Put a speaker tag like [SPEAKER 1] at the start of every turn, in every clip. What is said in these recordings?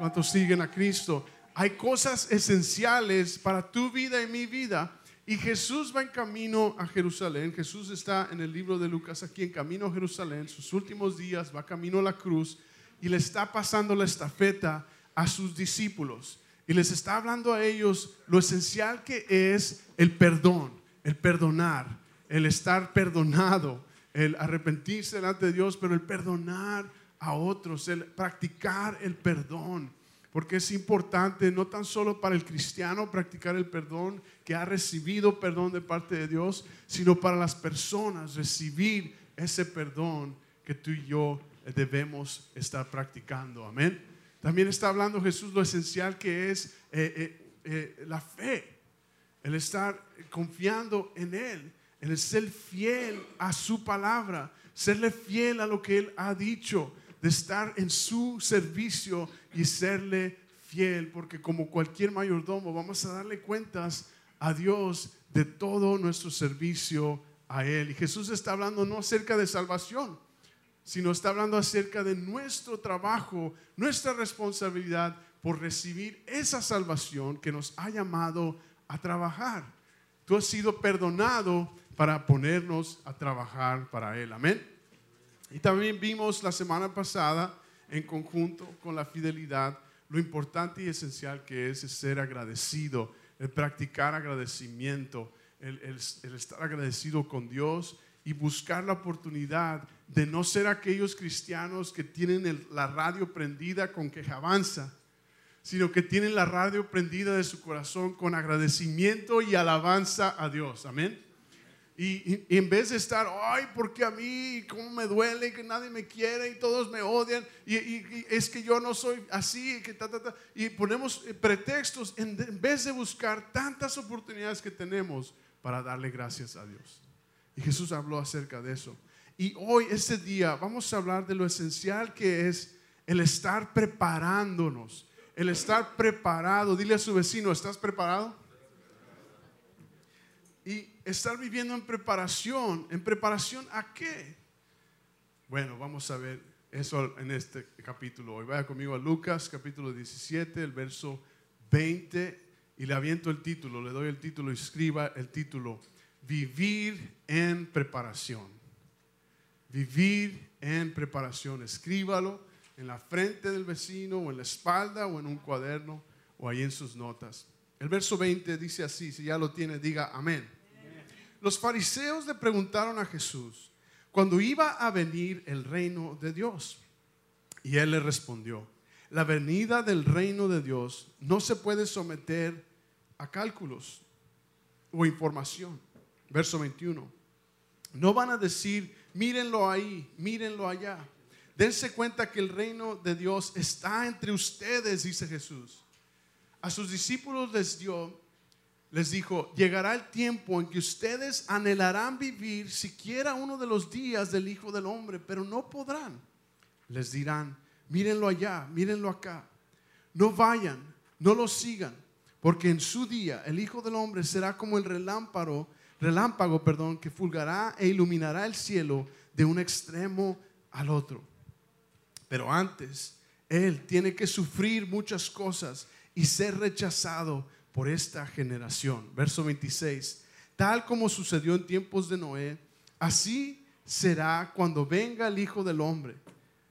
[SPEAKER 1] ¿Cuántos siguen a Cristo? Hay cosas esenciales para tu vida y mi vida. Y Jesús va en camino a Jerusalén. Jesús está en el libro de Lucas aquí en camino a Jerusalén. Sus últimos días va camino a la cruz y le está pasando la estafeta a sus discípulos. Y les está hablando a ellos lo esencial que es el perdón, el perdonar, el estar perdonado, el arrepentirse delante de Dios, pero el perdonar a otros, el practicar el perdón. Porque es importante no tan solo para el cristiano practicar el perdón que ha recibido perdón de parte de Dios, sino para las personas recibir ese perdón que tú y yo debemos estar practicando. Amén. También está hablando Jesús lo esencial que es eh, eh, eh, la fe, el estar confiando en Él, el ser fiel a su palabra, serle fiel a lo que Él ha dicho, de estar en su servicio y serle fiel, porque como cualquier mayordomo vamos a darle cuentas a Dios de todo nuestro servicio a Él. Y Jesús está hablando no acerca de salvación, sino está hablando acerca de nuestro trabajo, nuestra responsabilidad por recibir esa salvación que nos ha llamado a trabajar. Tú has sido perdonado para ponernos a trabajar para Él. Amén. Y también vimos la semana pasada, en conjunto con la fidelidad, lo importante y esencial que es ser agradecido, el practicar agradecimiento, el, estar agradecido con Dios y buscar la oportunidad de no ser aquellos cristianos que tienen la radio prendida con quejabanza, sino que tienen la radio prendida de su corazón con agradecimiento y alabanza a Dios. Amén. Y, en vez de estar, ay, porque a mí, cómo me duele que nadie me quiere y todos me odian, y, es que yo no soy así, que y ponemos pretextos en vez de buscar tantas oportunidades que tenemos para darle gracias a Dios. Y Jesús habló acerca de eso. Y hoy, este día, vamos a hablar de lo esencial que es el estar preparándonos, el estar preparado. Dile a su vecino, ¿estás preparado? Y estar viviendo en preparación. ¿En preparación a qué? Bueno, vamos a ver eso en este capítulo. Hoy vaya conmigo a Lucas, capítulo 17, el verso 20, y le aviento el título, le doy el título, escriba el título vivir en preparación. Vivir en preparación. Escríbalo en la frente del vecino o en la espalda o en un cuaderno o ahí en sus notas. El verso 20 dice así, si ya lo tiene, diga amén. Los fariseos le preguntaron a Jesús cuando iba a venir el reino de Dios. Y él le respondió, la venida del reino de Dios no se puede someter a cálculos o información verso 21. No van a decir, mírenlo ahí, mírenlo allá. Dense cuenta que el reino de Dios está entre ustedes, dice Jesús. A sus discípulos les dio, les dijo, llegará el tiempo en que ustedes anhelarán vivir siquiera uno de los días del Hijo del Hombre, pero no podrán. Les dirán, mírenlo allá, mírenlo acá. No vayan, no lo sigan, porque en su día el Hijo del Hombre será como el relámpago relámpago, perdón, que fulgará e iluminará el cielo de un extremo al otro. Pero antes, Él tiene que sufrir muchas cosas y ser rechazado por esta generación. Verso 26. Tal como sucedió en tiempos de Noé, así será cuando venga el Hijo del Hombre.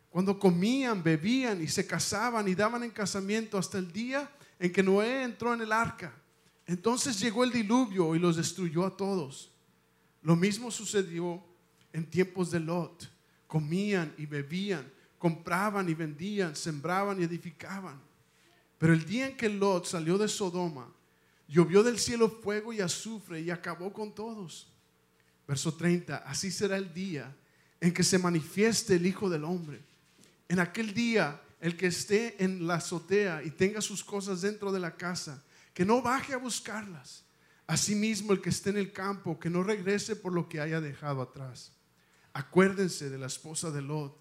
[SPEAKER 1] Cuando comían, bebían y se casaban y daban en casamiento hasta el día en que Noé entró en el arca entonces llegó el diluvio y los destruyó a todos. Lo mismo sucedió en tiempos de Lot. Comían y bebían, compraban y vendían, sembraban y edificaban. Pero el día en que Lot salió de Sodoma, llovió del cielo fuego y azufre y acabó con todos. Verso 30, así será el día en que se manifieste el Hijo del Hombre. En aquel día, el que esté en la azotea y tenga sus cosas dentro de la casa, que no baje a buscarlas. Asimismo, el que esté en el campo, que no regrese por lo que haya dejado atrás. Acuérdense de la esposa de Lot.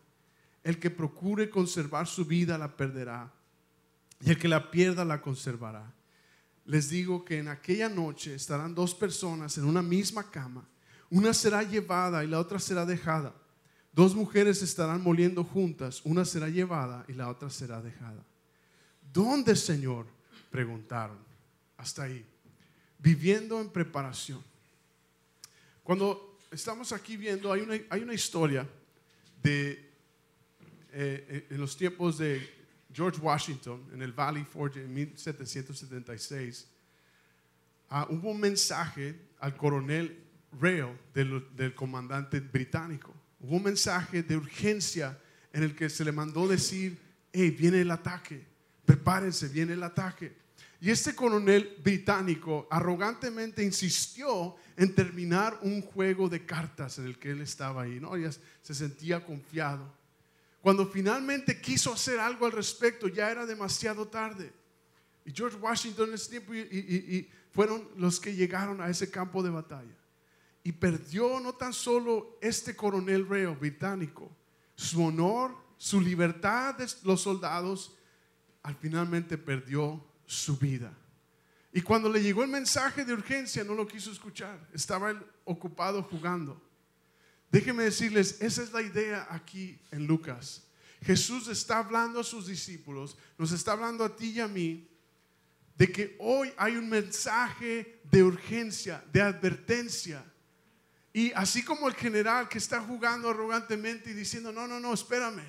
[SPEAKER 1] El que procure conservar su vida la perderá, y el que la pierda la conservará. Les digo que en aquella noche estarán dos personas en una misma cama. Una será llevada y la otra será dejada. Dos mujeres estarán moliendo juntas, una será llevada y la otra será dejada. ¿Dónde, Señor? Preguntaron. Hasta ahí. Viviendo en preparación. Cuando estamos aquí viendo, hay una, hay una historia de, eh, en los tiempos de George Washington, en el Valley Forge en 1776, ah, hubo un mensaje al coronel Rail del, del comandante británico. Hubo un mensaje de urgencia en el que se le mandó decir, hey, viene el ataque, prepárense, viene el ataque. Y este coronel británico arrogantemente insistió en terminar un juego de cartas en el que él estaba ahí, ¿no? Ya se sentía confiado. Cuando finalmente quiso hacer algo al respecto, ya era demasiado tarde. Y George Washington en ese tiempo y, fueron los que llegaron a ese campo de batalla. Y perdió no tan solo este coronel reo británico, su honor, su libertad de los soldados, al finalmente perdió su vida. Y cuando le llegó el mensaje de urgencia, no lo quiso escuchar. Estaba él ocupado jugando. Déjenme decirles, esa es la idea aquí en Lucas. Jesús está hablando a sus discípulos, nos está hablando a ti y a mí, de que hoy hay un mensaje de urgencia, de advertencia. Y así como el general que está jugando arrogantemente y diciendo, no, no, no, espérame,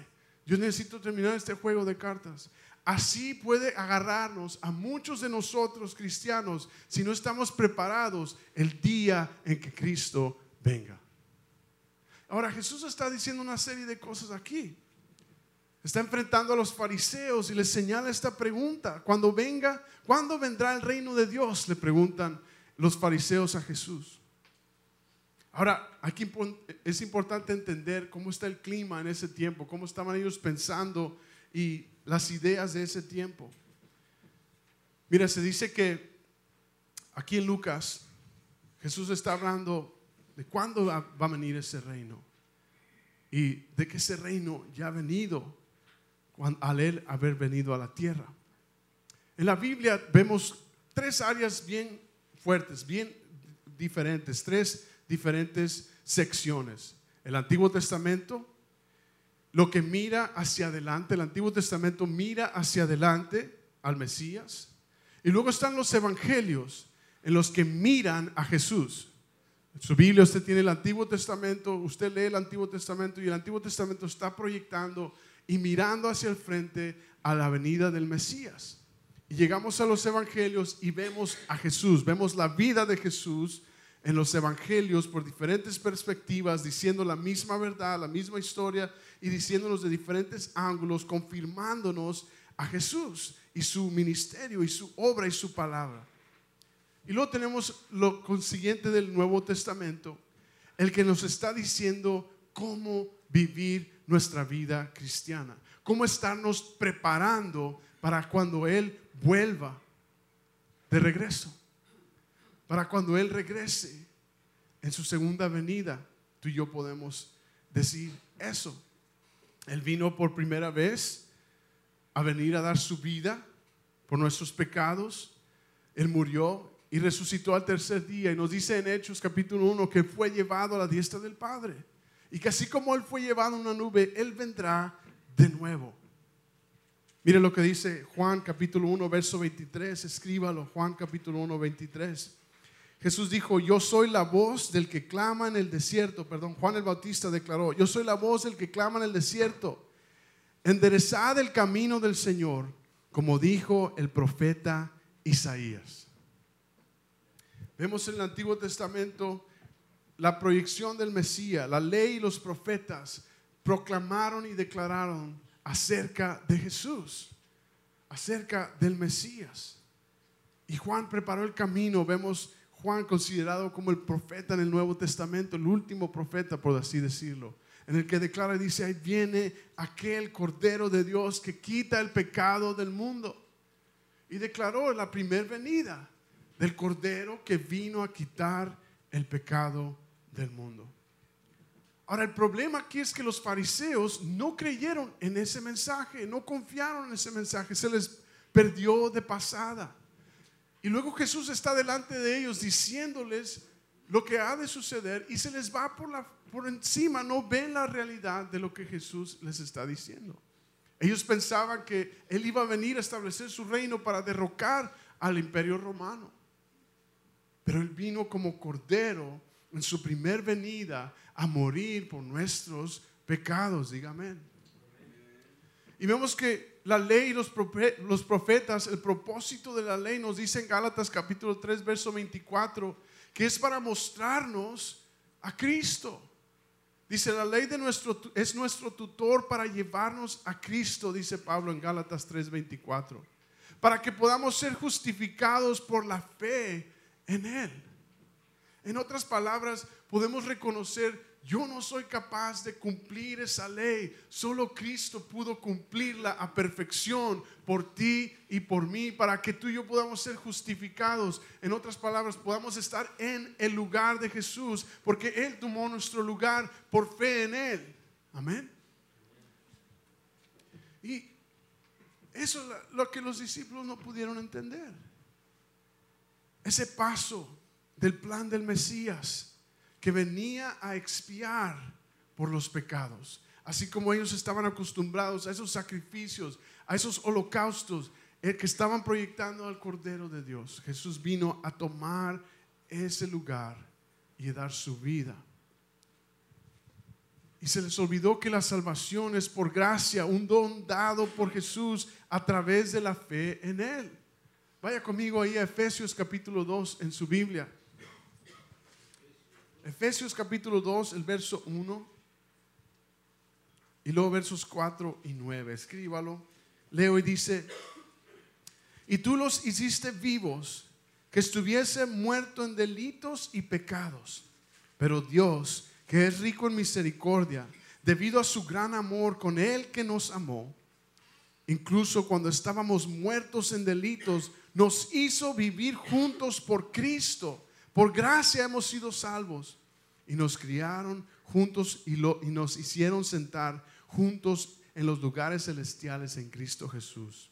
[SPEAKER 1] yo necesito terminar este juego de cartas. Así puede agarrarnos a muchos de nosotros cristianos si no estamos preparados el día en que Cristo venga. Ahora Jesús está diciendo una serie de cosas aquí. Está enfrentando a los fariseos y les señala esta pregunta. Cuando venga, ¿cuándo vendrá el reino de Dios? Le preguntan los fariseos a Jesús. Ahora, aquí es importante entender cómo está el clima en ese tiempo, cómo estaban ellos pensando y las ideas de ese tiempo. Mira, se dice que aquí en Lucas Jesús está hablando de cuándo va a venir ese reino y de que ese reino ya ha venido al él haber venido a la tierra. En la Biblia vemos tres áreas bien fuertes, bien diferentes, tres diferentes secciones. El Antiguo Testamento, lo que mira hacia adelante, el Antiguo Testamento mira hacia adelante al Mesías. Y luego están los evangelios en los que miran a Jesús. Su Biblia usted tiene el Antiguo Testamento, usted lee el Antiguo Testamento y el Antiguo Testamento está proyectando y mirando hacia el frente a la venida del Mesías. Y llegamos a los evangelios y vemos a Jesús, vemos la vida de Jesús en los evangelios por diferentes perspectivas, diciendo la misma verdad, la misma historia y diciéndonos de diferentes ángulos, confirmándonos a Jesús y su ministerio y su obra y su palabra. Y luego tenemos lo consiguiente del Nuevo Testamento, el que nos está diciendo cómo vivir nuestra vida cristiana, cómo estarnos preparando para cuando Él vuelva de regreso, para cuando Él regrese en su segunda venida, tú y yo podemos decir eso. Él vino por primera vez a venir a dar su vida por nuestros pecados. Él murió y resucitó al tercer día. Y nos dice en Hechos capítulo 1 que fue llevado a la diestra del Padre. Y que así como Él fue llevado en una nube, Él vendrá de nuevo. Mire lo que dice Juan capítulo 1, verso 23. Escríbalo, Juan capítulo 1, 23. Jesús dijo, yo soy la voz del que clama en el desierto. Perdón, Juan el Bautista declaró, yo soy la voz del que clama en el desierto. Enderezad el camino del Señor, como dijo el profeta Isaías. Vemos en el Antiguo Testamento la proyección del Mesías, la ley y los profetas proclamaron y declararon acerca de Jesús, acerca del Mesías. Y Juan preparó el camino, vemos Juan considerado como el profeta en el Nuevo Testamento, el último profeta, por así decirlo, en el que declara y dice, ahí viene aquel Cordero de Dios que quita el pecado del mundo. Y declaró la primer venida del Cordero que vino a quitar el pecado del mundo. Ahora, el problema aquí es que los fariseos no creyeron en ese mensaje, no confiaron en ese mensaje, se les perdió de pasada. Y luego Jesús está delante de ellos diciéndoles lo que ha de suceder y se les va por, la, por encima, no ven la realidad de lo que Jesús les está diciendo. Ellos pensaban que Él iba a venir a establecer su reino para derrocar al imperio romano. Pero Él vino como cordero en su primer venida a morir por nuestros pecados. Dígame. Y vemos que la ley y los profetas, el propósito de la ley nos dice en Gálatas capítulo 3, verso 24, que es para mostrarnos a Cristo. Dice, la ley de nuestro, es nuestro tutor para llevarnos a Cristo, dice Pablo en Gálatas 3:24, para que podamos ser justificados por la fe en Él. En otras palabras, podemos reconocer yo no soy capaz de cumplir esa ley. Solo Cristo pudo cumplirla a perfección por ti y por mí para que tú y yo podamos ser justificados. En otras palabras, podamos estar en el lugar de Jesús porque Él tomó nuestro lugar por fe en Él. Amén. Y eso es lo que los discípulos no pudieron entender. Ese paso del plan del Mesías que venía a expiar por los pecados. Así como ellos estaban acostumbrados a esos sacrificios, a esos holocaustos eh, que estaban proyectando al Cordero de Dios. Jesús vino a tomar ese lugar y a dar su vida. Y se les olvidó que la salvación es por gracia, un don dado por Jesús a través de la fe en Él. Vaya conmigo ahí a Efesios capítulo 2 en su Biblia. Efesios capítulo 2, el verso 1 y luego versos 4 y 9. Escríbalo. Leo y dice, y tú los hiciste vivos, que estuviesen muertos en delitos y pecados. Pero Dios, que es rico en misericordia, debido a su gran amor con Él que nos amó, incluso cuando estábamos muertos en delitos, nos hizo vivir juntos por Cristo. Por gracia hemos sido salvos y nos criaron juntos y, lo, nos hicieron sentar juntos en los lugares celestiales en Cristo Jesús,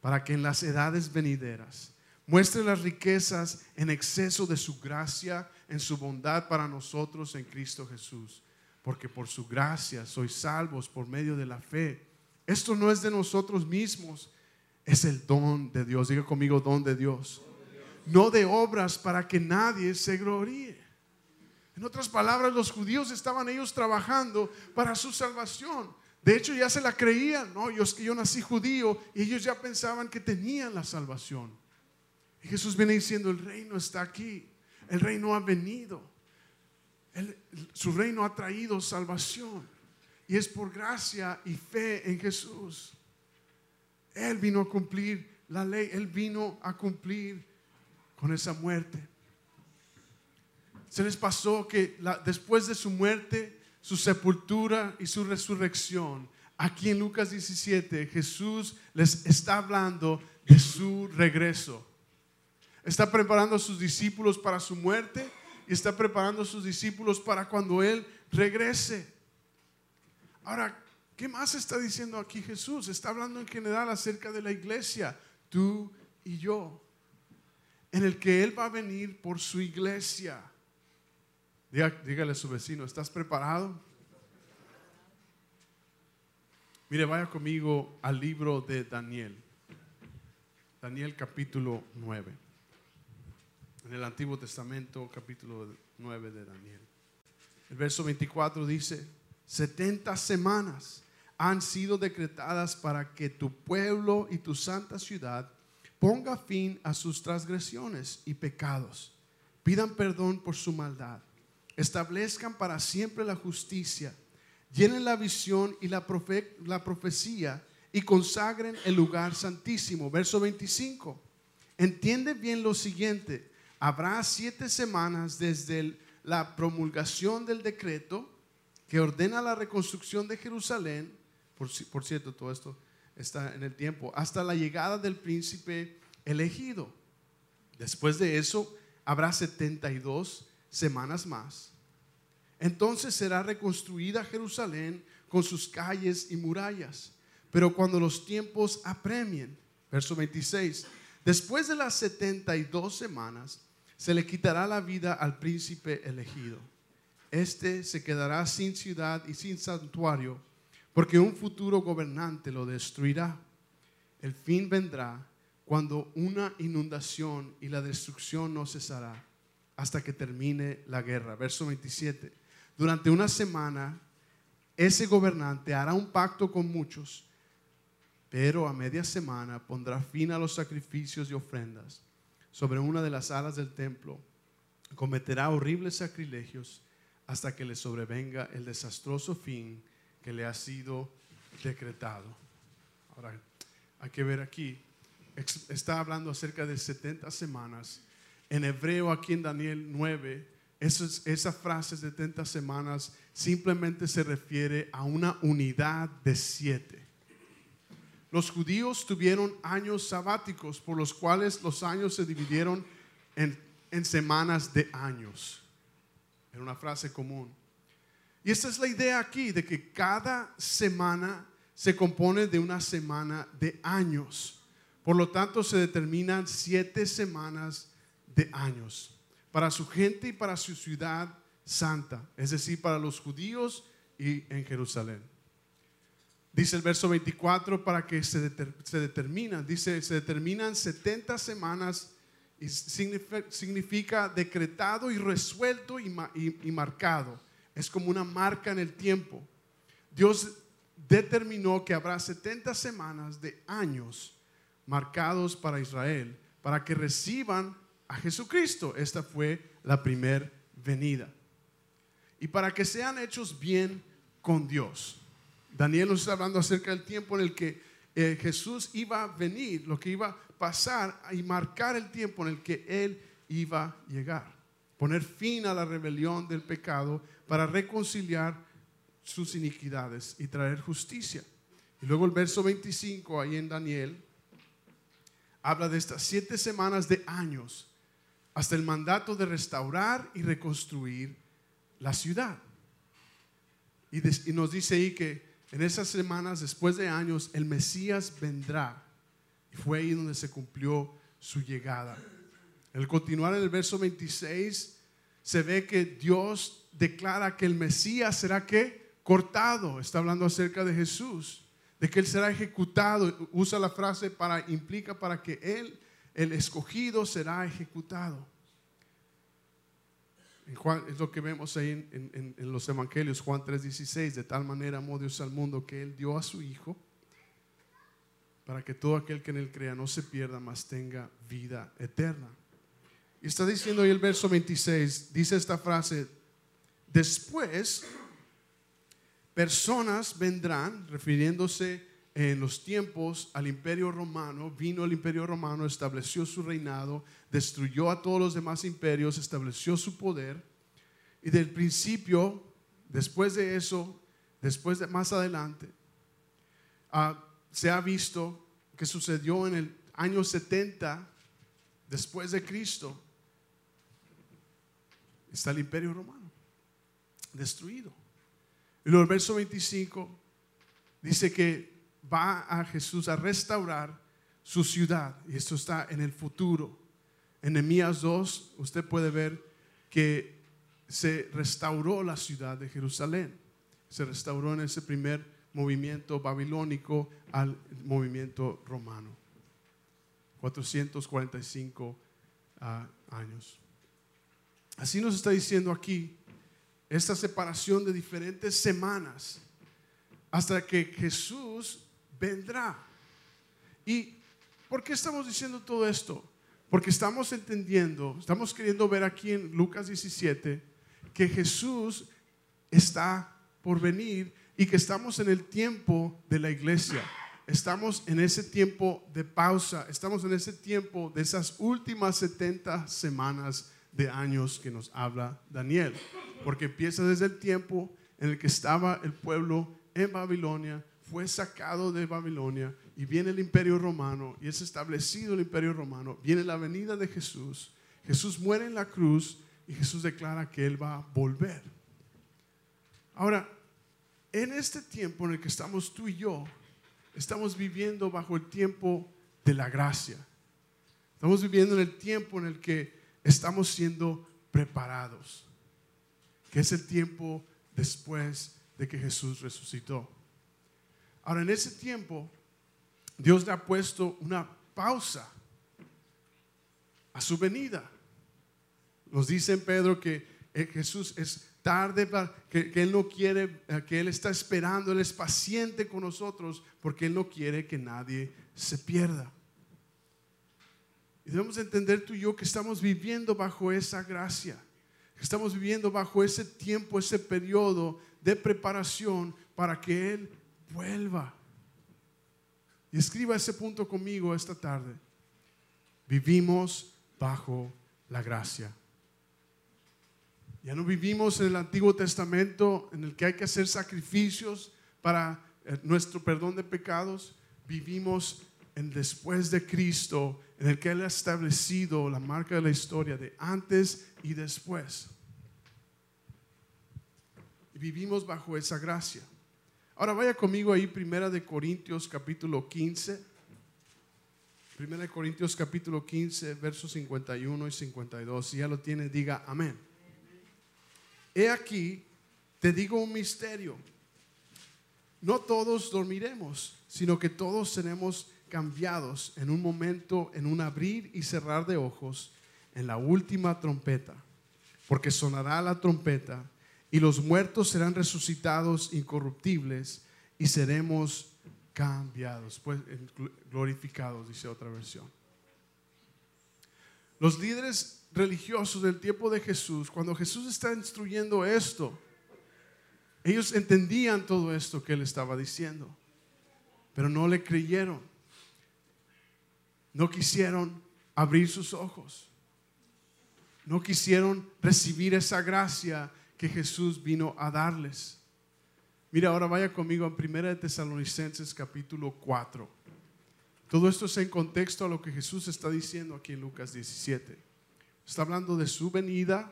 [SPEAKER 1] para que en las edades venideras muestre las riquezas en exceso de su gracia, en su bondad para nosotros en Cristo Jesús, porque por su gracia sois salvos por medio de la fe. Esto no es de nosotros mismos, es el don de Dios. Diga conmigo, don de Dios. No de obras para que nadie se gloríe. En otras palabras, los judíos estaban ellos trabajando para su salvación. De hecho, ya se la creían, ¿no? Yo, que yo nací judío y ellos ya pensaban que tenían la salvación. Y Jesús viene diciendo, el reino está aquí, el reino ha venido, su reino ha traído salvación. Y es por gracia y fe en Jesús. Él vino a cumplir la ley, Él vino a cumplir con esa muerte. Se les pasó que después de su muerte, su sepultura y su resurrección, aquí en Lucas 17, Jesús les está hablando de su regreso. Está preparando a sus discípulos para su muerte y está preparando a sus discípulos para cuando Él regrese. Ahora, ¿qué más está diciendo aquí Jesús? Está hablando en general acerca de la iglesia, tú y yo, en el que Él va a venir por su iglesia. Dígale a su vecino, ¿estás preparado? Mire, vaya conmigo al libro de Daniel. Daniel capítulo 9. En el Antiguo Testamento capítulo 9 de Daniel. El verso 24 dice, 70 semanas han sido decretadas para que tu pueblo y tu santa ciudad ponga fin a sus transgresiones y pecados. Pidan perdón por su maldad establezcan para siempre la justicia, llenen la visión y la, la profecía y consagren el lugar santísimo. Verso 25. Entiende bien lo siguiente. Habrá siete semanas desde la promulgación del decreto que ordena la reconstrucción de Jerusalén. Por, por cierto, todo esto está en el tiempo. Hasta la llegada del príncipe elegido. Después de eso, habrá 72 semanas más. Entonces será reconstruida Jerusalén con sus calles y murallas. Pero cuando los tiempos apremien, verso 26, después de las 72 semanas, se le quitará la vida al príncipe elegido. Este se quedará sin ciudad y sin santuario porque un futuro gobernante lo destruirá. El fin vendrá cuando una inundación y la destrucción no cesará hasta que termine la guerra. Verso 27. Durante una semana, ese gobernante hará un pacto con muchos, pero a media semana pondrá fin a los sacrificios y ofrendas sobre una de las alas del templo. Cometerá horribles sacrilegios hasta que le sobrevenga el desastroso fin que le ha sido decretado. Ahora, hay que ver aquí, está hablando acerca de 70 semanas. En hebreo, aquí en Daniel 9, esa frase 70 semanas simplemente se refiere a una unidad de siete. Los judíos tuvieron años sabáticos por los cuales los años se dividieron en semanas de años. Era una frase común. Y esta es la idea aquí, de que cada semana se compone de una semana de años. Por lo tanto, se determinan siete semanas de años para su gente y para su ciudad santa, es decir, para los judíos y en Jerusalén. Dice el verso 24 para que se, determinan, dice, se determinan 70 semanas y significa, decretado y resuelto y, marcado. Es como una marca en el tiempo. Dios determinó que habrá 70 semanas de años marcados para Israel para que reciban a Jesucristo. Esta fue la primera venida. Y para que sean hechos bien con Dios. Daniel nos está hablando acerca del tiempo en el que eh, Jesús iba a venir, lo que iba pasar y marcar el tiempo en el que Él iba a llegar. Poner fin a la rebelión del pecado para reconciliar sus iniquidades y traer justicia. Y luego el verso 25 ahí en Daniel habla de estas siete semanas de años hasta el mandato de restaurar y reconstruir la ciudad. Y, nos dice ahí que en esas semanas, después de años, el Mesías vendrá. Y fue ahí donde se cumplió su llegada. El continuar en el verso 26 se ve que Dios declara que el Mesías será que cortado. Está hablando acerca de Jesús, de que él será ejecutado. Usa la frase para implica para que él el escogido será ejecutado. es lo que vemos ahí en, los evangelios, Juan 3:16, de tal manera amó Dios al mundo que Él dio a su Hijo para que todo aquel que en Él crea no se pierda, mas tenga vida eterna. Y está diciendo ahí el verso 26, dice esta frase, después personas vendrán, refiriéndose en los tiempos al imperio romano, vino el imperio romano, estableció su reinado, destruyó a todos los demás imperios, estableció su poder. Y del principio, después de eso, después de más adelante, ah, se ha visto que sucedió en el año 70 después de Cristo. Está el imperio romano destruido. Y luego el verso 25 dice que va a Jesús a restaurar su ciudad. Y esto está en el futuro. En Nehemías 2, usted puede ver que se restauró la ciudad de Jerusalén. Se restauró en ese primer movimiento babilónico al movimiento romano. 445 ah, años. Así nos está diciendo aquí esta separación de diferentes semanas hasta que Jesús vendrá. ¿Y por qué estamos diciendo todo esto? Porque estamos entendiendo, estamos queriendo ver aquí en Lucas 17 que Jesús está por venir y que estamos en el tiempo de la iglesia. Estamos en ese tiempo de pausa, estamos en ese tiempo de esas últimas 70 semanas de años que nos habla Daniel. Porque empieza desde el tiempo en el que estaba el pueblo en Babilonia, fue sacado de Babilonia y viene el imperio romano y es establecido el imperio romano, viene la venida de Jesús, Jesús muere en la cruz y Jesús declara que Él va a volver. Ahora, en este tiempo en el que estamos tú y yo, estamos viviendo bajo el tiempo de la gracia. Estamos viviendo en el tiempo en el que estamos siendo preparados, que es el tiempo después de que Jesús resucitó. Ahora, en ese tiempo, Dios le ha puesto una pausa a su venida. Nos dice Pedro que eh, Jesús es tarde, que, que, Él no quiere, eh, que Él está esperando, Él es paciente con nosotros porque Él no quiere que nadie se pierda. Y debemos entender tú y yo que estamos viviendo bajo esa gracia, que estamos viviendo bajo ese tiempo, ese periodo de preparación para que Él vuelva. Y escriba ese punto conmigo esta tarde. Vivimos bajo la gracia. Ya no vivimos en el Antiguo Testamento en el que hay que hacer sacrificios para eh, nuestro perdón de pecados. Vivimos en después de Cristo, en el que Él ha establecido la marca de la historia de antes y después. Vivimos bajo esa gracia. Ahora vaya conmigo ahí, Primera de Corintios capítulo 15. Primera de Corintios capítulo 15, versos 51 y 52. Si ya lo tiene, diga amén. He aquí, te digo un misterio. No todos dormiremos, sino que todos seremos cambiados en un momento, en un abrir y cerrar de ojos, en la última trompeta. Porque sonará la trompeta y los muertos serán resucitados incorruptibles y seremos cambiados, pues glorificados, dice otra versión. Los líderes religiosos del tiempo de Jesús, cuando Jesús está instruyendo esto, ellos entendían todo esto que él estaba diciendo, pero no le creyeron. No quisieron abrir sus ojos. No quisieron recibir esa gracia que Jesús vino a darles. Mira, ahora vaya conmigo a 1 de Tesalonicenses capítulo 4. Todo esto es en contexto a lo que Jesús está diciendo aquí en Lucas 17. Está hablando de su venida.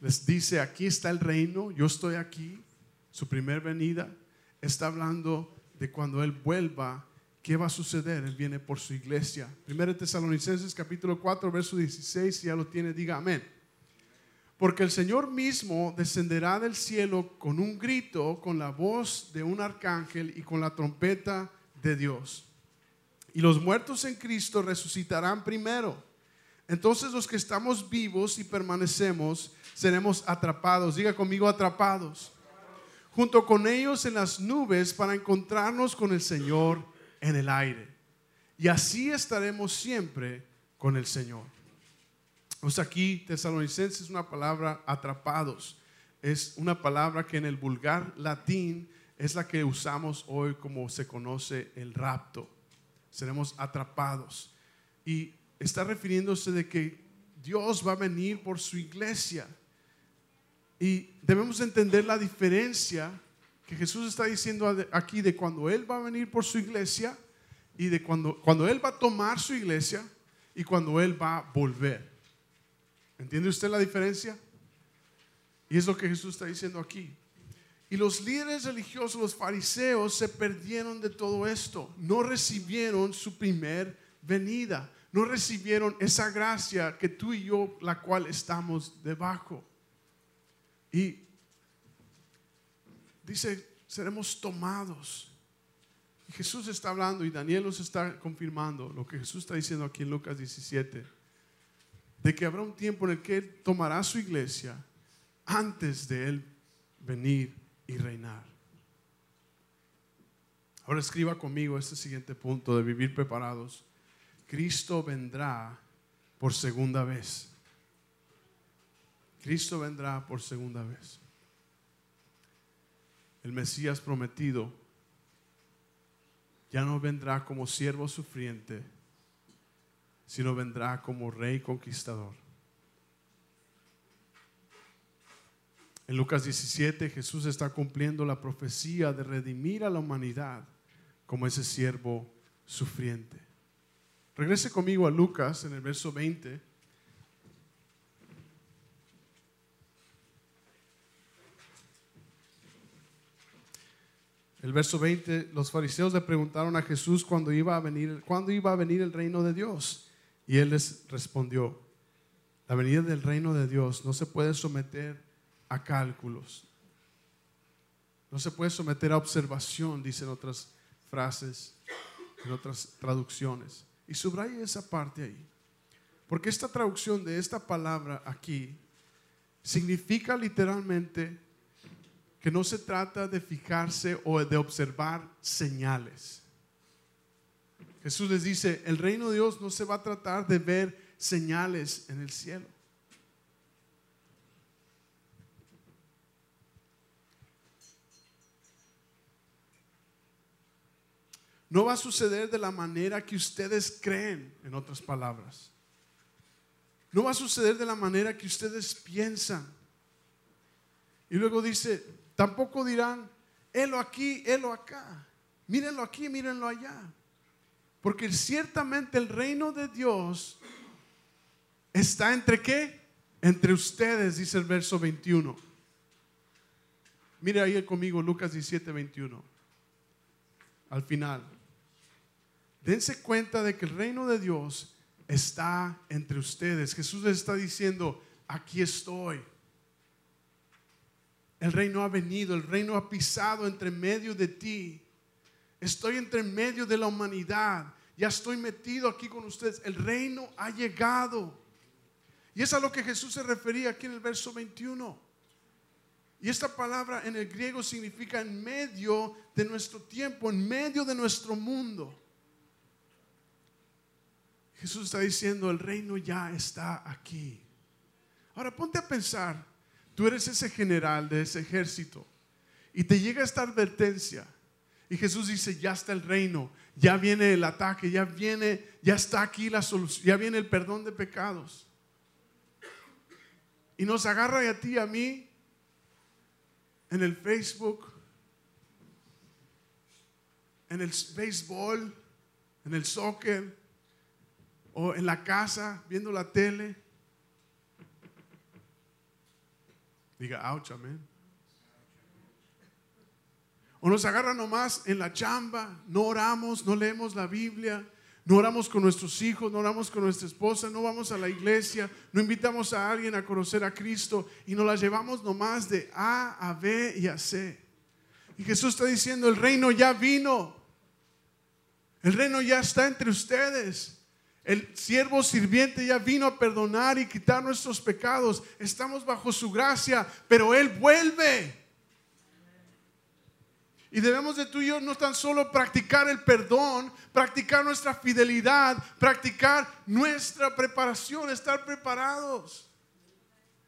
[SPEAKER 1] Les dice, aquí está el reino, yo estoy aquí, su primer venida. Está hablando de cuando Él vuelva, ¿qué va a suceder? Él viene por su iglesia. 1 Tesalonicenses capítulo 4, verso 16, si ya lo tiene, diga amén. Porque el Señor mismo descenderá del cielo con un grito, con la voz de un arcángel y con la trompeta de Dios. Y los muertos en Cristo resucitarán primero. Entonces los que estamos vivos y permanecemos seremos atrapados. Diga conmigo atrapados. Junto con ellos en las nubes para encontrarnos con el Señor en el aire. Y así estaremos siempre con el Señor. Pues aquí, tesalonicenses es una palabra atrapados. Es una palabra que en el vulgar latín es la que usamos hoy como se conoce el rapto. Seremos atrapados. Y está refiriéndose de que Dios va a venir por su iglesia. Y debemos entender la diferencia que Jesús está diciendo aquí de cuando Él va a venir por su iglesia y de cuando, cuando Él va a tomar su iglesia y cuando Él va a volver. ¿Entiende usted la diferencia? Y es lo que Jesús está diciendo aquí. Y los líderes religiosos, los fariseos, se perdieron de todo esto. No recibieron su primer venida. No recibieron esa gracia que tú y yo, la cual estamos debajo. Y dice, seremos tomados. Jesús está hablando y Daniel nos está confirmando lo que Jesús está diciendo aquí en Lucas 17 de que habrá un tiempo en el que Él tomará su iglesia antes de Él venir y reinar. Ahora escriba conmigo este siguiente punto de vivir preparados. Cristo vendrá por segunda vez. Cristo vendrá por segunda vez. El Mesías prometido ya no vendrá como siervo sufriente sino vendrá como rey conquistador. En Lucas 17 Jesús está cumpliendo la profecía de redimir a la humanidad como ese siervo sufriente. Regrese conmigo a Lucas en el verso 20. El verso 20, los fariseos le preguntaron a Jesús cuándo iba a venir, cuándo iba a venir el reino de Dios. Y él les respondió, la venida del reino de Dios no se puede someter a cálculos. No se puede someter a observación, dicen otras frases, en otras traducciones. Y subraya esa parte ahí. Porque esta traducción de esta palabra aquí significa literalmente que no se trata de fijarse o de observar señales. Jesús les dice, el reino de Dios no se va a tratar de ver señales en el cielo. No va a suceder de la manera que ustedes creen, en otras palabras. No va a suceder de la manera que ustedes piensan. Y luego dice, tampoco dirán, helo aquí, helo acá. Mírenlo aquí, mírenlo allá. Porque ciertamente el reino de Dios está entre qué? Entre ustedes, dice el verso 21. Mire ahí conmigo Lucas 17, 21. Al final dense cuenta de que el reino de Dios está entre ustedes. Jesús les está diciendo, aquí estoy. El reino ha venido, el reino ha pisado entre medio de ti. Estoy entre medio de la humanidad. Ya estoy metido aquí con ustedes. El reino ha llegado. Y es a lo que Jesús se refería aquí en el verso 21. Y esta palabra en el griego significa en medio de nuestro tiempo, en medio de nuestro mundo. Jesús está diciendo, el reino ya está aquí. Ahora ponte a pensar, tú eres ese general de ese ejército y te llega esta advertencia y Jesús dice, ya está el reino, ya viene el ataque, ya viene, ya está aquí la solución, ya viene el perdón de pecados. Y nos agarra a ti y a mí en el Facebook, en el béisbol, en el soccer, o en la casa viendo la tele. Diga, ouch, amén. O nos agarra nomás en la chamba, no oramos, no leemos la Biblia, no oramos con nuestros hijos, no oramos con nuestra esposa, no vamos a la iglesia, no invitamos a alguien a conocer a Cristo y nos la llevamos nomás de A a B y a C. Y Jesús está diciendo, el reino ya vino, el reino ya está entre ustedes. El siervo sirviente ya vino a perdonar y quitar nuestros pecados. Estamos bajo su gracia, pero Él vuelve. Y debemos de tú y yo no tan solo practicar el perdón, practicar nuestra fidelidad, practicar nuestra preparación, estar preparados,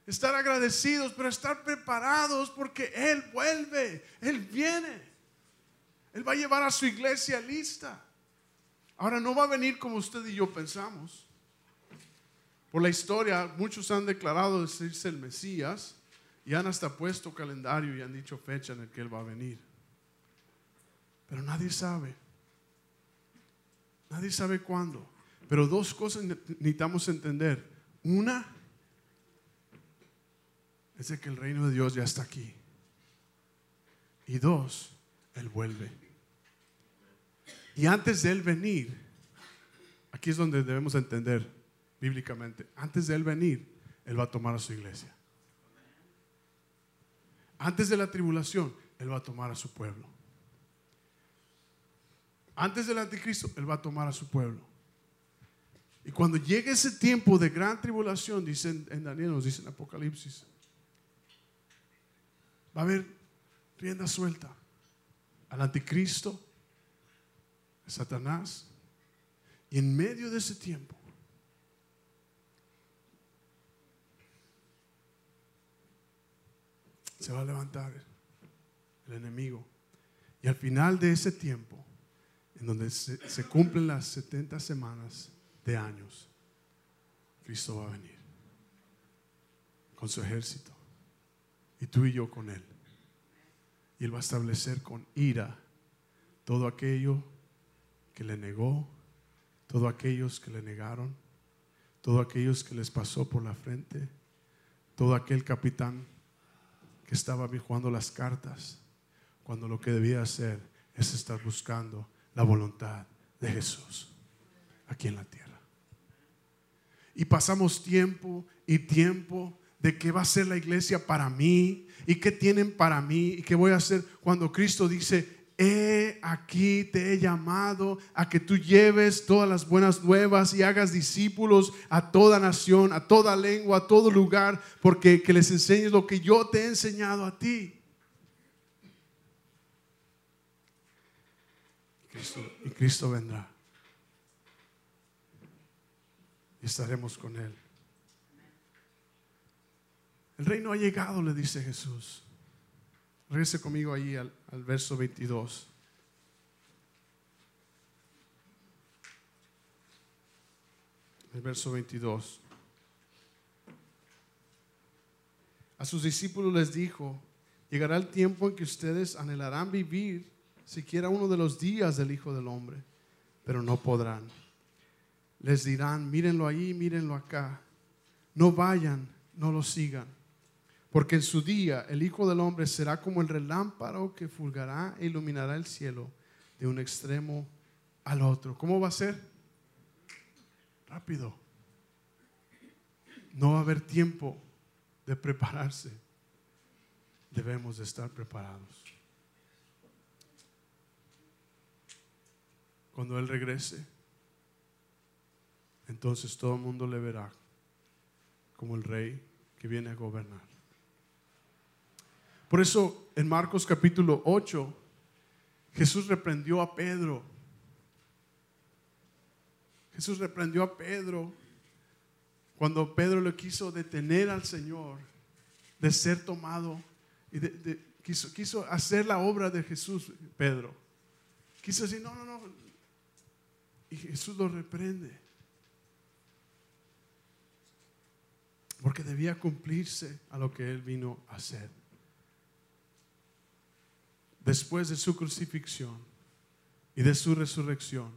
[SPEAKER 1] estar agradecidos, pero estar preparados porque Él vuelve, Él viene. Él va a llevar a su iglesia lista. Ahora no va a venir como usted y yo pensamos. Por la historia, muchos han declarado decirse el Mesías y han hasta puesto calendario y han dicho fecha en el que Él va a venir. Pero nadie sabe. Nadie sabe cuándo. Pero dos cosas necesitamos entender. Una es de que el reino de Dios ya está aquí. Y dos, Él vuelve. Y antes de Él venir, aquí es donde debemos entender bíblicamente, antes de Él venir, Él va a tomar a su iglesia. Antes de la tribulación, Él va a tomar a su pueblo. Antes del anticristo, Él va a tomar a su pueblo. Y cuando llegue ese tiempo de gran tribulación, dicen en Daniel, nos dice en Apocalipsis, va a haber rienda suelta al anticristo Satanás. Y en medio de ese tiempo, se va a levantar el enemigo. Y al final de ese tiempo, en donde se, cumplen las 70 semanas de años, Cristo va a venir con su ejército. Y tú y yo con él. Y él va a establecer con ira todo aquello que le negó, todos aquellos que le negaron, todos aquellos que les pasó por la frente, todo aquel capitán que estaba jugando las cartas, cuando lo que debía hacer es estar buscando la voluntad de Jesús aquí en la tierra. Y pasamos tiempo y tiempo de qué va a ser la iglesia para mí, y qué tienen para mí y qué voy a hacer cuando Cristo dice, he aquí te he llamado a que tú lleves todas las buenas nuevas y hagas discípulos a toda nación, a toda lengua, a todo lugar, porque que les enseñes lo que yo te he enseñado a ti. y Cristo vendrá. Y estaremos con Él. El reino ha llegado, le dice Jesús. Regrese conmigo ahí al, al verso 22. El verso 22. A sus discípulos les dijo, llegará el tiempo en que ustedes anhelarán vivir siquiera uno de los días del Hijo del Hombre, pero no podrán. Les dirán, mírenlo ahí, mírenlo acá. No vayan, no lo sigan. Porque en su día el Hijo del Hombre será como el relámparo que fulgará e iluminará el cielo de un extremo al otro. ¿Cómo va a ser? Rápido. No va a haber tiempo de prepararse. Debemos de estar preparados. Cuando Él regrese, entonces todo el mundo le verá como el rey que viene a gobernar. Por eso en Marcos capítulo 8, Jesús reprendió a Pedro. Jesús reprendió a Pedro cuando Pedro le quiso detener al Señor de ser tomado y quiso, quiso hacer la obra de Jesús, Pedro. Quiso decir, no, no, no, y Jesús lo reprende. Porque debía cumplirse a lo que Él vino a hacer. Después de su crucifixión y de su resurrección,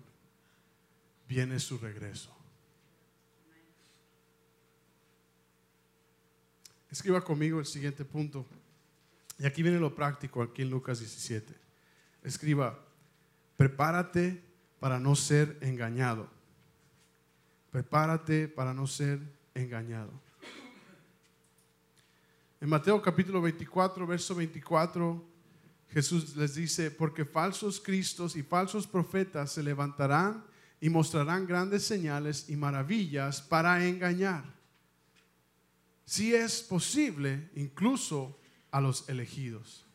[SPEAKER 1] viene su regreso. Escriba conmigo el siguiente punto. Y aquí viene lo práctico, aquí en Lucas 17. Escriba, prepárate para no ser engañado. Prepárate para no ser engañado. En Mateo capítulo 24, verso 24, Jesús les dice, porque falsos cristos y falsos profetas se levantarán y mostrarán grandes señales y maravillas para engañar. Si es posible, incluso a los elegidos.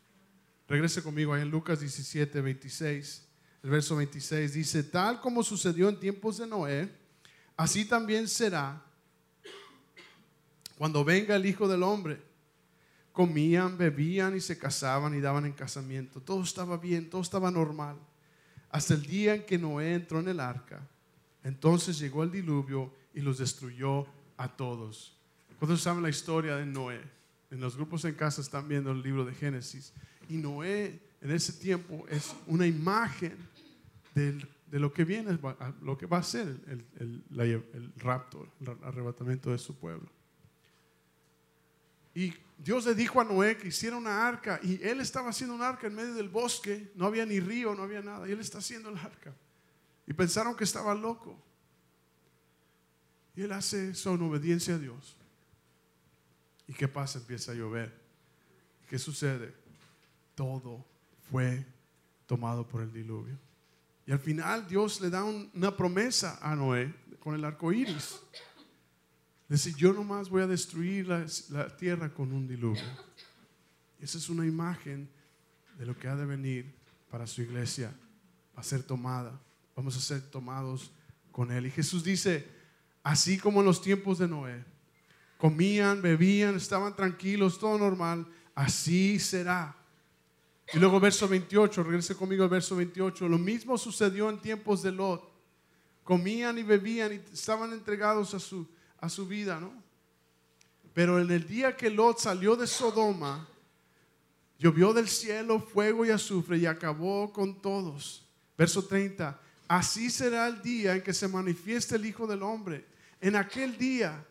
[SPEAKER 1] Regrese conmigo ahí en Lucas 17, 26. El verso 26 dice, tal como sucedió en tiempos de Noé, así también será cuando venga el Hijo del Hombre. Comían, bebían y se casaban y daban en casamiento. Todo estaba bien, todo estaba normal. Hasta el día en que Noé entró en el arca. Entonces llegó el diluvio y los destruyó a todos. ¿Cuántos saben la historia de Noé? En los grupos en casa están viendo el libro de Génesis. Y Noé en ese tiempo es una imagen de lo que viene, lo que va a ser el, el, rapto, el arrebatamiento de su pueblo. Y Dios le dijo a Noé que hiciera una arca y él estaba haciendo una arca en medio del bosque, no había ni río, no había nada, y él está haciendo el arca. Y pensaron que estaba loco. Y él hace eso en obediencia a Dios. ¿Y qué pasa? Empieza a llover. ¿Qué sucede? Todo fue tomado por el diluvio. Y al final Dios le da una promesa a Noé con el arco iris. Dice, yo nomás voy a destruir la, la tierra con un diluvio. Esa es una imagen de lo que ha de venir para su iglesia. Va a ser tomada. Vamos a ser tomados con Él. Y Jesús dice, así como en los tiempos de Noé, comían, bebían, estaban tranquilos, todo normal, así será y luego verso 28, regrese conmigo al verso 28. Lo mismo sucedió en tiempos de Lot. Comían y bebían y estaban entregados a su, a su vida, ¿no? Pero en el día que Lot salió de Sodoma, llovió del cielo fuego y azufre y acabó con todos. Verso 30. Así será el día en que se manifieste el Hijo del Hombre. En aquel día,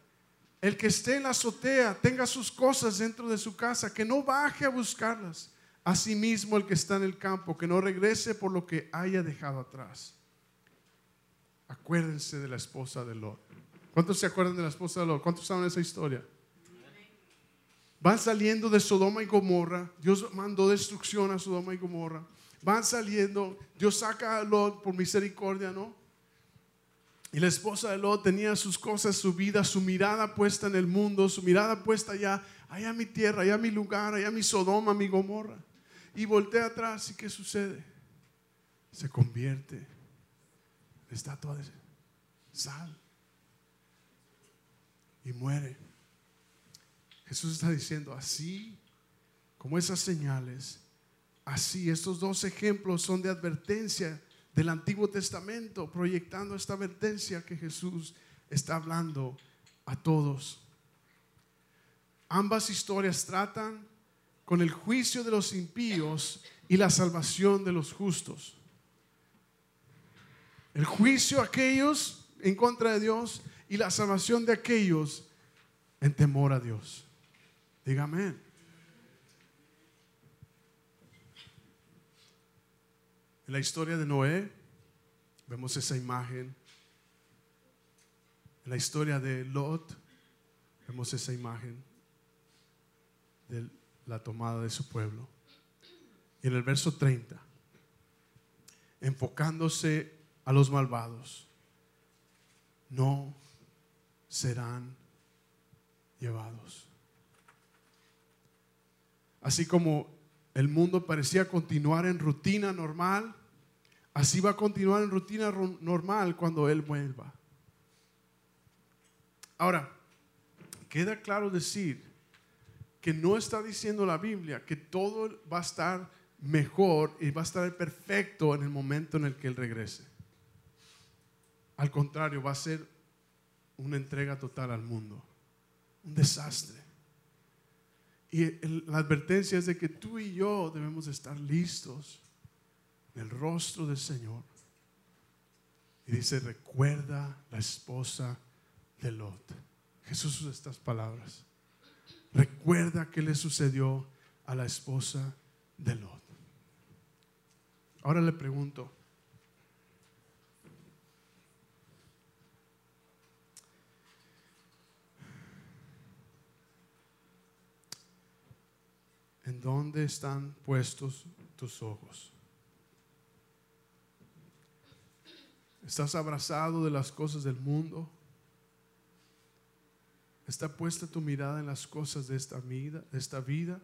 [SPEAKER 1] el que esté en la azotea tenga sus cosas dentro de su casa, que no baje a buscarlas Asimismo, el que está en el campo, que no regrese por lo que haya dejado atrás. Acuérdense de la esposa de Lot. ¿Cuántos se acuerdan de la esposa de Lot? ¿Cuántos saben esa historia? van saliendo de Sodoma y Gomorra. Dios mandó destrucción a Sodoma y Gomorra. Van saliendo, Dios saca a Lot por misericordia, ¿no? Y la esposa de Lot tenía sus cosas, su vida, su mirada puesta en el mundo, su mirada puesta allá, allá mi tierra, allá mi lugar, allá mi Sodoma, mi Gomorra. Y voltea atrás y ¿qué sucede? Se convierte estatua de sal y muere. Jesús está diciendo, así como esas señales, así estos dos ejemplos son de advertencia del Antiguo Testamento, proyectando esta advertencia que Jesús está hablando a todos. Ambas historias tratan con el juicio de los impíos y la salvación de los justos. El juicio a aquellos en contra de Dios y la salvación de aquellos en temor a Dios. Dígame. En la historia de Noé vemos esa imagen. En la historia de Lot vemos esa imagen de la tomada de su pueblo. Y en el verso 30, enfocándose a los malvados, no serán llevados. Así como el mundo parecía continuar en rutina normal, así va a continuar en rutina normal cuando Él vuelva. Ahora, queda claro decir que no está diciendo la Biblia que todo va a estar mejor y va a estar perfecto en el momento en el que Él regrese. Al contrario, va a ser una entrega total al mundo, un desastre. Y la advertencia es de que tú y yo debemos estar listos en el rostro del Señor. Y dice, recuerda la esposa de Lot. Jesús usa estas palabras. Recuerda qué le sucedió a la esposa de Lot. Ahora le pregunto, ¿En dónde están puestos tus ojos? ¿Estás abrazado de las cosas del mundo? ¿Está puesta tu mirada en las cosas de esta vida, de esta vida?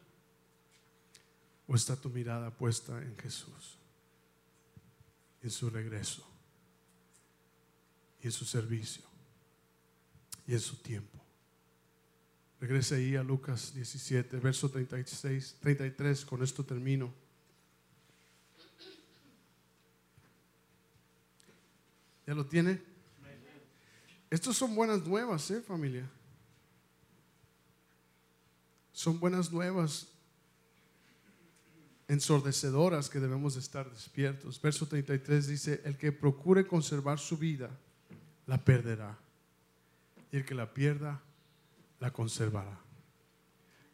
[SPEAKER 1] ¿O está tu mirada puesta en Jesús? En su regreso. Y en su servicio. Y en su tiempo. Regrese ahí a Lucas 17, verso 36, 33, con esto termino. ¿Ya lo tiene? Estos son buenas nuevas, ¿eh, familia? Son buenas nuevas ensordecedoras que debemos estar despiertos. Verso 33 dice, el que procure conservar su vida, la perderá. Y el que la pierda, la conservará.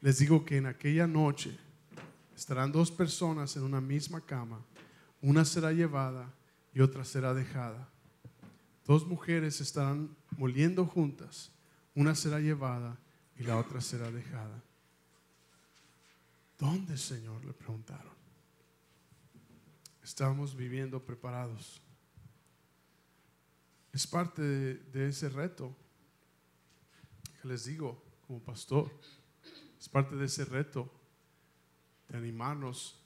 [SPEAKER 1] Les digo que en aquella noche estarán dos personas en una misma cama, una será llevada y otra será dejada. Dos mujeres estarán moliendo juntas, una será llevada y la otra será dejada. ¿Dónde, Señor? Le preguntaron. Estamos viviendo preparados. Es parte de, de ese reto les digo como pastor. Es parte de ese reto de animarnos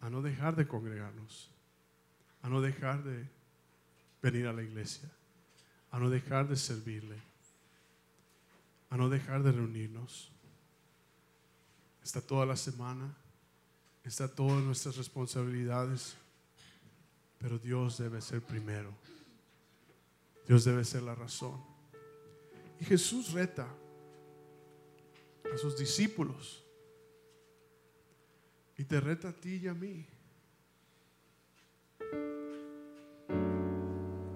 [SPEAKER 1] a no dejar de congregarnos, a no dejar de venir a la iglesia, a no dejar de servirle, a no dejar de reunirnos. Está toda la semana, está todas nuestras responsabilidades, pero Dios debe ser primero. Dios debe ser la razón. Y Jesús reta a sus discípulos y te reta a ti y a mí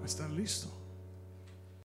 [SPEAKER 1] a estar listo.